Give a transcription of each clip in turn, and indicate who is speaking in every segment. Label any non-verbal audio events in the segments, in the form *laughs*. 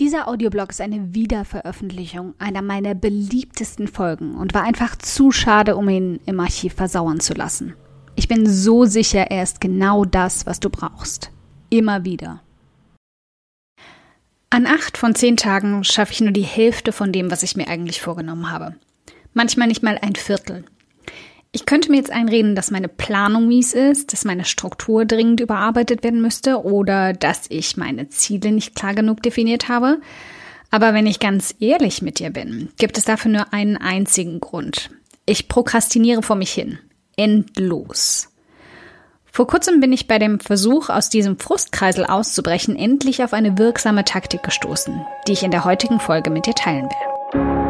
Speaker 1: Dieser Audioblog ist eine Wiederveröffentlichung einer meiner beliebtesten Folgen und war einfach zu schade, um ihn im Archiv versauern zu lassen. Ich bin so sicher, er ist genau das, was du brauchst. Immer wieder. An acht von zehn Tagen schaffe ich nur die Hälfte von dem, was ich mir eigentlich vorgenommen habe. Manchmal nicht mal ein Viertel. Ich könnte mir jetzt einreden, dass meine Planung mies ist, dass meine Struktur dringend überarbeitet werden müsste oder dass ich meine Ziele nicht klar genug definiert habe. Aber wenn ich ganz ehrlich mit dir bin, gibt es dafür nur einen einzigen Grund. Ich prokrastiniere vor mich hin. Endlos. Vor kurzem bin ich bei dem Versuch, aus diesem Frustkreisel auszubrechen, endlich auf eine wirksame Taktik gestoßen, die ich in der heutigen Folge mit dir teilen will.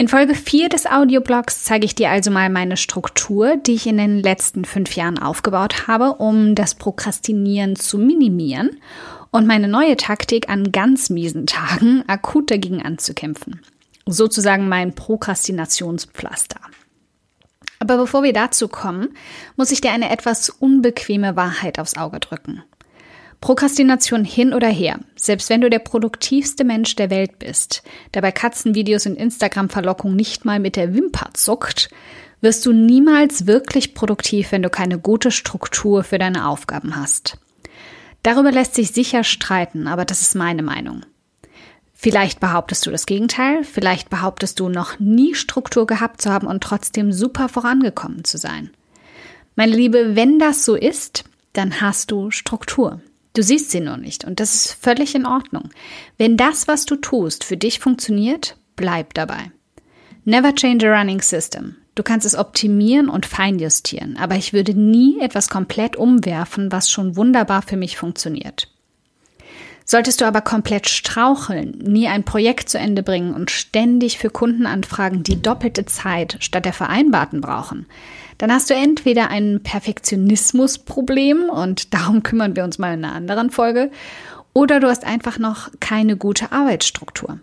Speaker 1: In Folge 4 des Audioblogs zeige ich dir also mal meine Struktur, die ich in den letzten fünf Jahren aufgebaut habe, um das Prokrastinieren zu minimieren und meine neue Taktik an ganz miesen Tagen akut dagegen anzukämpfen. Sozusagen mein Prokrastinationspflaster. Aber bevor wir dazu kommen, muss ich dir eine etwas unbequeme Wahrheit aufs Auge drücken. Prokrastination hin oder her, selbst wenn du der produktivste Mensch der Welt bist, der bei Katzenvideos und Instagram-Verlockung nicht mal mit der Wimper zuckt, wirst du niemals wirklich produktiv, wenn du keine gute Struktur für deine Aufgaben hast. Darüber lässt sich sicher streiten, aber das ist meine Meinung. Vielleicht behauptest du das Gegenteil, vielleicht behauptest du noch nie Struktur gehabt zu haben und trotzdem super vorangekommen zu sein. Meine Liebe, wenn das so ist, dann hast du Struktur. Du siehst sie nur nicht und das ist völlig in Ordnung. Wenn das, was du tust, für dich funktioniert, bleib dabei. Never change a running system. Du kannst es optimieren und feinjustieren, aber ich würde nie etwas komplett umwerfen, was schon wunderbar für mich funktioniert. Solltest du aber komplett straucheln, nie ein Projekt zu Ende bringen und ständig für Kunden anfragen, die doppelte Zeit statt der vereinbarten brauchen, dann hast du entweder ein Perfektionismusproblem und *laughs* darum kümmern wir uns mal in einer anderen Folge, oder du hast einfach noch keine gute Arbeitsstruktur.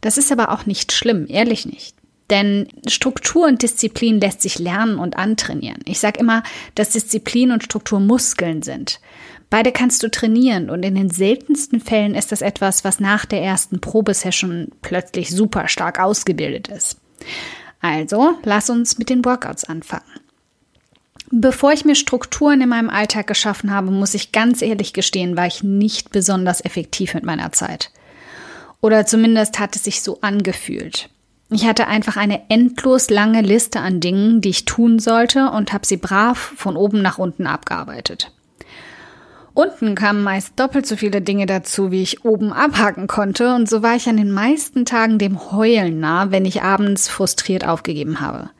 Speaker 1: Das ist aber auch nicht schlimm, ehrlich nicht. Denn Struktur und Disziplin lässt sich lernen und antrainieren. Ich sage immer, dass Disziplin und Struktur Muskeln sind. Beide kannst du trainieren und in den seltensten Fällen ist das etwas, was nach der ersten Probesession plötzlich super stark ausgebildet ist. Also, lass uns mit den Workouts anfangen. Bevor ich mir Strukturen in meinem Alltag geschaffen habe, muss ich ganz ehrlich gestehen, war ich nicht besonders effektiv mit meiner Zeit. Oder zumindest hat es sich so angefühlt. Ich hatte einfach eine endlos lange Liste an Dingen, die ich tun sollte und habe sie brav von oben nach unten abgearbeitet. Unten kamen meist doppelt so viele Dinge dazu, wie ich oben abhaken konnte, und so war ich an den meisten Tagen dem Heulen nah, wenn ich abends frustriert aufgegeben habe.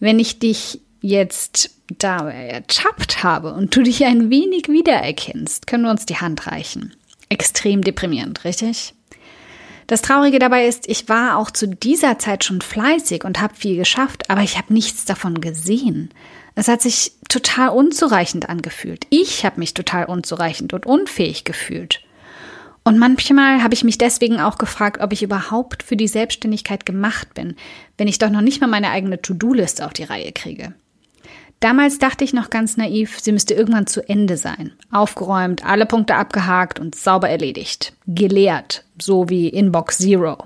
Speaker 1: Wenn ich dich jetzt dabei ertappt habe und du dich ein wenig wiedererkennst, können wir uns die Hand reichen. Extrem deprimierend, richtig? Das Traurige dabei ist, ich war auch zu dieser Zeit schon fleißig und habe viel geschafft, aber ich habe nichts davon gesehen. Es hat sich total unzureichend angefühlt. Ich habe mich total unzureichend und unfähig gefühlt. Und manchmal habe ich mich deswegen auch gefragt, ob ich überhaupt für die Selbstständigkeit gemacht bin, wenn ich doch noch nicht mal meine eigene To-Do-Liste auf die Reihe kriege. Damals dachte ich noch ganz naiv, sie müsste irgendwann zu Ende sein. Aufgeräumt, alle Punkte abgehakt und sauber erledigt. Geleert, so wie Inbox Zero.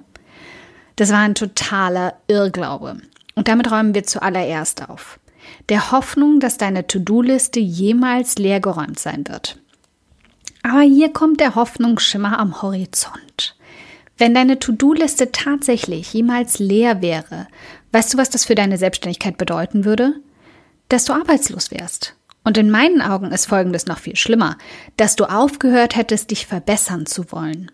Speaker 1: Das war ein totaler Irrglaube. Und damit räumen wir zuallererst auf. Der Hoffnung, dass deine To-Do-Liste jemals leergeräumt sein wird. Aber hier kommt der Hoffnungsschimmer am Horizont. Wenn deine To-Do-Liste tatsächlich jemals leer wäre, weißt du, was das für deine Selbstständigkeit bedeuten würde? Dass du arbeitslos wärst. Und in meinen Augen ist Folgendes noch viel schlimmer, dass du aufgehört hättest, dich verbessern zu wollen.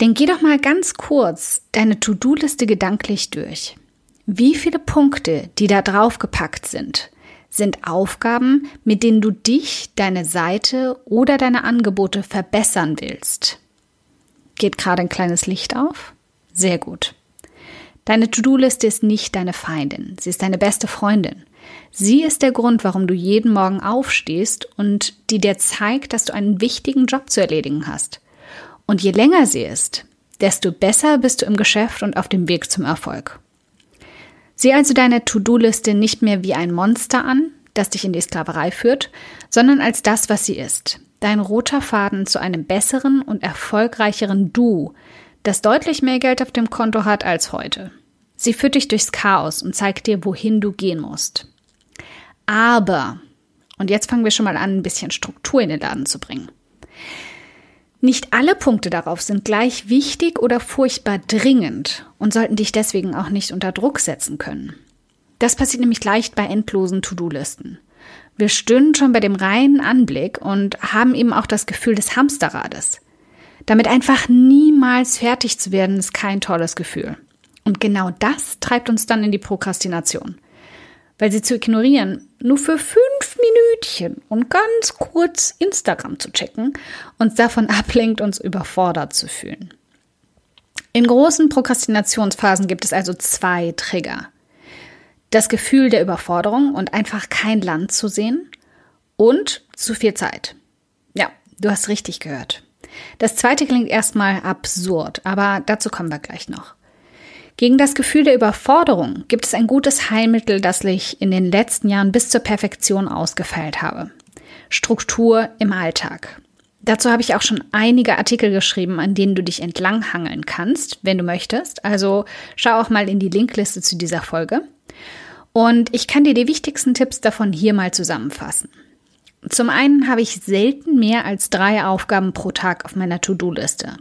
Speaker 1: Denn geh doch mal ganz kurz deine To-Do-Liste gedanklich durch. Wie viele Punkte, die da drauf gepackt sind, sind Aufgaben, mit denen du dich, deine Seite oder deine Angebote verbessern willst? Geht gerade ein kleines Licht auf? Sehr gut. Deine To-Do-Liste ist nicht deine Feindin, sie ist deine beste Freundin. Sie ist der Grund, warum du jeden Morgen aufstehst und die dir zeigt, dass du einen wichtigen Job zu erledigen hast. Und je länger sie ist, desto besser bist du im Geschäft und auf dem Weg zum Erfolg. Sieh also deine To-Do-Liste nicht mehr wie ein Monster an, das dich in die Sklaverei führt, sondern als das, was sie ist, dein roter Faden zu einem besseren und erfolgreicheren Du, das deutlich mehr Geld auf dem Konto hat als heute. Sie führt dich durchs Chaos und zeigt dir, wohin du gehen musst. Aber, und jetzt fangen wir schon mal an, ein bisschen Struktur in den Laden zu bringen. Nicht alle Punkte darauf sind gleich wichtig oder furchtbar dringend und sollten dich deswegen auch nicht unter Druck setzen können. Das passiert nämlich leicht bei endlosen To-Do-Listen. Wir stöhnen schon bei dem reinen Anblick und haben eben auch das Gefühl des Hamsterrades. Damit einfach niemals fertig zu werden, ist kein tolles Gefühl. Und genau das treibt uns dann in die Prokrastination. Weil sie zu ignorieren, nur für fünf Minütchen und ganz kurz Instagram zu checken, uns davon *laughs* ablenkt, uns überfordert zu fühlen. In großen Prokrastinationsphasen gibt es also zwei Trigger das Gefühl der Überforderung und einfach kein Land zu sehen und zu viel Zeit. Ja, du hast richtig gehört. Das zweite klingt erstmal absurd, aber dazu kommen wir gleich noch. Gegen das Gefühl der Überforderung gibt es ein gutes Heilmittel, das ich in den letzten Jahren bis zur Perfektion ausgefeilt habe. Struktur im Alltag. Dazu habe ich auch schon einige Artikel geschrieben, an denen du dich entlanghangeln kannst, wenn du möchtest. Also schau auch mal in die Linkliste zu dieser Folge. Und ich kann dir die wichtigsten Tipps davon hier mal zusammenfassen. Zum einen habe ich selten mehr als drei Aufgaben pro Tag auf meiner To-Do-Liste.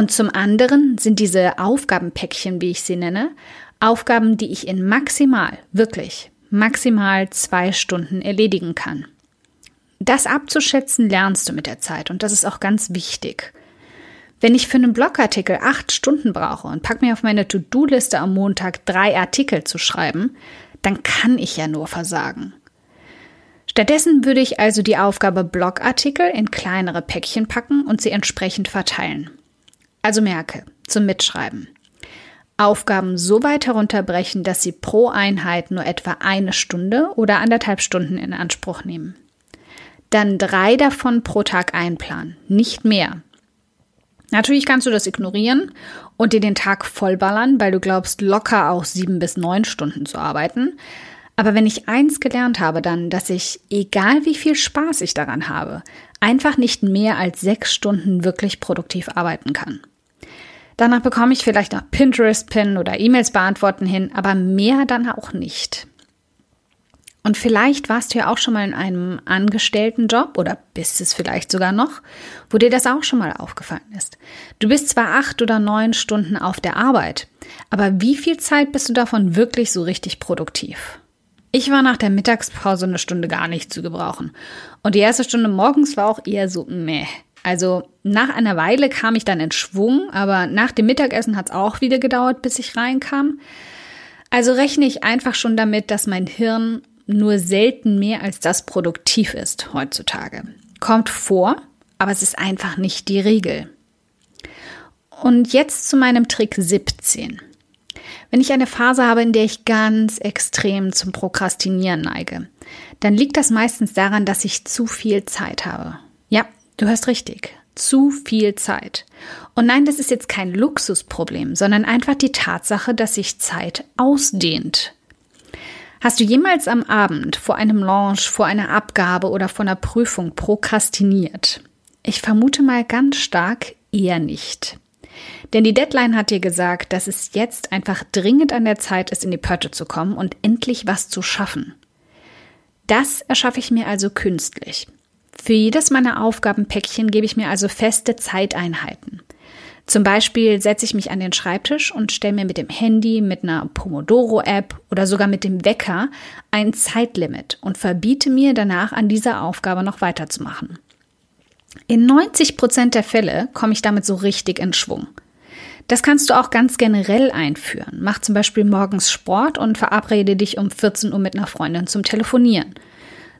Speaker 1: Und zum anderen sind diese Aufgabenpäckchen, wie ich sie nenne, Aufgaben, die ich in maximal, wirklich maximal zwei Stunden erledigen kann. Das abzuschätzen lernst du mit der Zeit und das ist auch ganz wichtig. Wenn ich für einen Blogartikel acht Stunden brauche und pack mir auf meine To-Do-Liste am Montag drei Artikel zu schreiben, dann kann ich ja nur versagen. Stattdessen würde ich also die Aufgabe Blogartikel in kleinere Päckchen packen und sie entsprechend verteilen. Also merke, zum Mitschreiben. Aufgaben so weit herunterbrechen, dass sie pro Einheit nur etwa eine Stunde oder anderthalb Stunden in Anspruch nehmen. Dann drei davon pro Tag einplanen, nicht mehr, Natürlich kannst du das ignorieren und dir den Tag vollballern, weil du glaubst, locker auch sieben bis neun Stunden zu arbeiten. Aber wenn ich eins gelernt habe, dann, dass ich, egal wie viel Spaß ich daran habe, einfach nicht mehr als sechs Stunden wirklich produktiv arbeiten kann. Danach bekomme ich vielleicht noch Pinterest-Pin oder E-Mails beantworten hin, aber mehr dann auch nicht. Und vielleicht warst du ja auch schon mal in einem Angestelltenjob oder bist es vielleicht sogar noch, wo dir das auch schon mal aufgefallen ist. Du bist zwar acht oder neun Stunden auf der Arbeit, aber wie viel Zeit bist du davon wirklich so richtig produktiv? Ich war nach der Mittagspause eine Stunde gar nicht zu gebrauchen. Und die erste Stunde morgens war auch eher so meh. Also nach einer Weile kam ich dann in Schwung, aber nach dem Mittagessen hat es auch wieder gedauert, bis ich reinkam. Also rechne ich einfach schon damit, dass mein Hirn nur selten mehr als das produktiv ist heutzutage. Kommt vor, aber es ist einfach nicht die Regel. Und jetzt zu meinem Trick 17. Wenn ich eine Phase habe, in der ich ganz extrem zum Prokrastinieren neige, dann liegt das meistens daran, dass ich zu viel Zeit habe. Du hast richtig. Zu viel Zeit. Und nein, das ist jetzt kein Luxusproblem, sondern einfach die Tatsache, dass sich Zeit ausdehnt. Hast du jemals am Abend vor einem Launch, vor einer Abgabe oder vor einer Prüfung prokrastiniert? Ich vermute mal ganz stark eher nicht. Denn die Deadline hat dir gesagt, dass es jetzt einfach dringend an der Zeit ist, in die Pötte zu kommen und endlich was zu schaffen. Das erschaffe ich mir also künstlich. Für jedes meiner Aufgabenpäckchen gebe ich mir also feste Zeiteinheiten. Zum Beispiel setze ich mich an den Schreibtisch und stelle mir mit dem Handy, mit einer Pomodoro-App oder sogar mit dem Wecker ein Zeitlimit und verbiete mir danach an dieser Aufgabe noch weiterzumachen. In 90 Prozent der Fälle komme ich damit so richtig in Schwung. Das kannst du auch ganz generell einführen. Mach zum Beispiel morgens Sport und verabrede dich um 14 Uhr mit einer Freundin zum Telefonieren.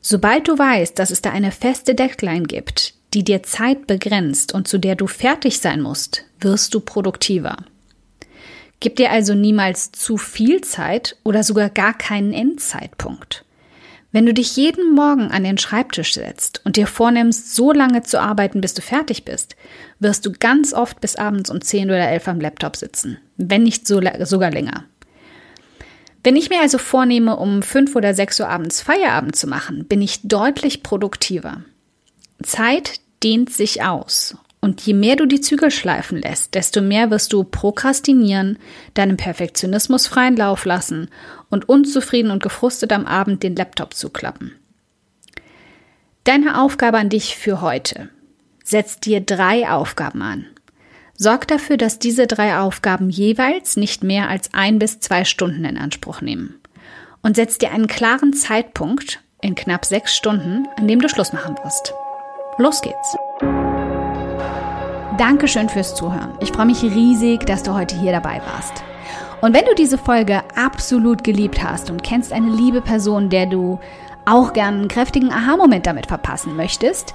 Speaker 1: Sobald du weißt, dass es da eine feste Deadline gibt, die dir Zeit begrenzt und zu der du fertig sein musst, wirst du produktiver. Gib dir also niemals zu viel Zeit oder sogar gar keinen Endzeitpunkt. Wenn du dich jeden Morgen an den Schreibtisch setzt und dir vornimmst, so lange zu arbeiten, bis du fertig bist, wirst du ganz oft bis abends um 10 oder 11 am Laptop sitzen, wenn nicht so, sogar länger. Wenn ich mir also vornehme, um 5 oder 6 Uhr abends Feierabend zu machen, bin ich deutlich produktiver. Zeit dehnt sich aus. Und je mehr du die Zügel schleifen lässt, desto mehr wirst du prokrastinieren, deinem Perfektionismus freien Lauf lassen und unzufrieden und gefrustet am Abend den Laptop zuklappen. Deine Aufgabe an dich für heute. Setz dir drei Aufgaben an. Sorg dafür, dass diese drei Aufgaben jeweils nicht mehr als ein bis zwei Stunden in Anspruch nehmen. Und setz dir einen klaren Zeitpunkt in knapp sechs Stunden, an dem du Schluss machen wirst. Los geht's! Dankeschön fürs Zuhören. Ich freue mich riesig, dass du heute hier dabei warst. Und wenn du diese Folge absolut geliebt hast und kennst eine liebe Person, der du auch gern einen kräftigen Aha-Moment damit verpassen möchtest,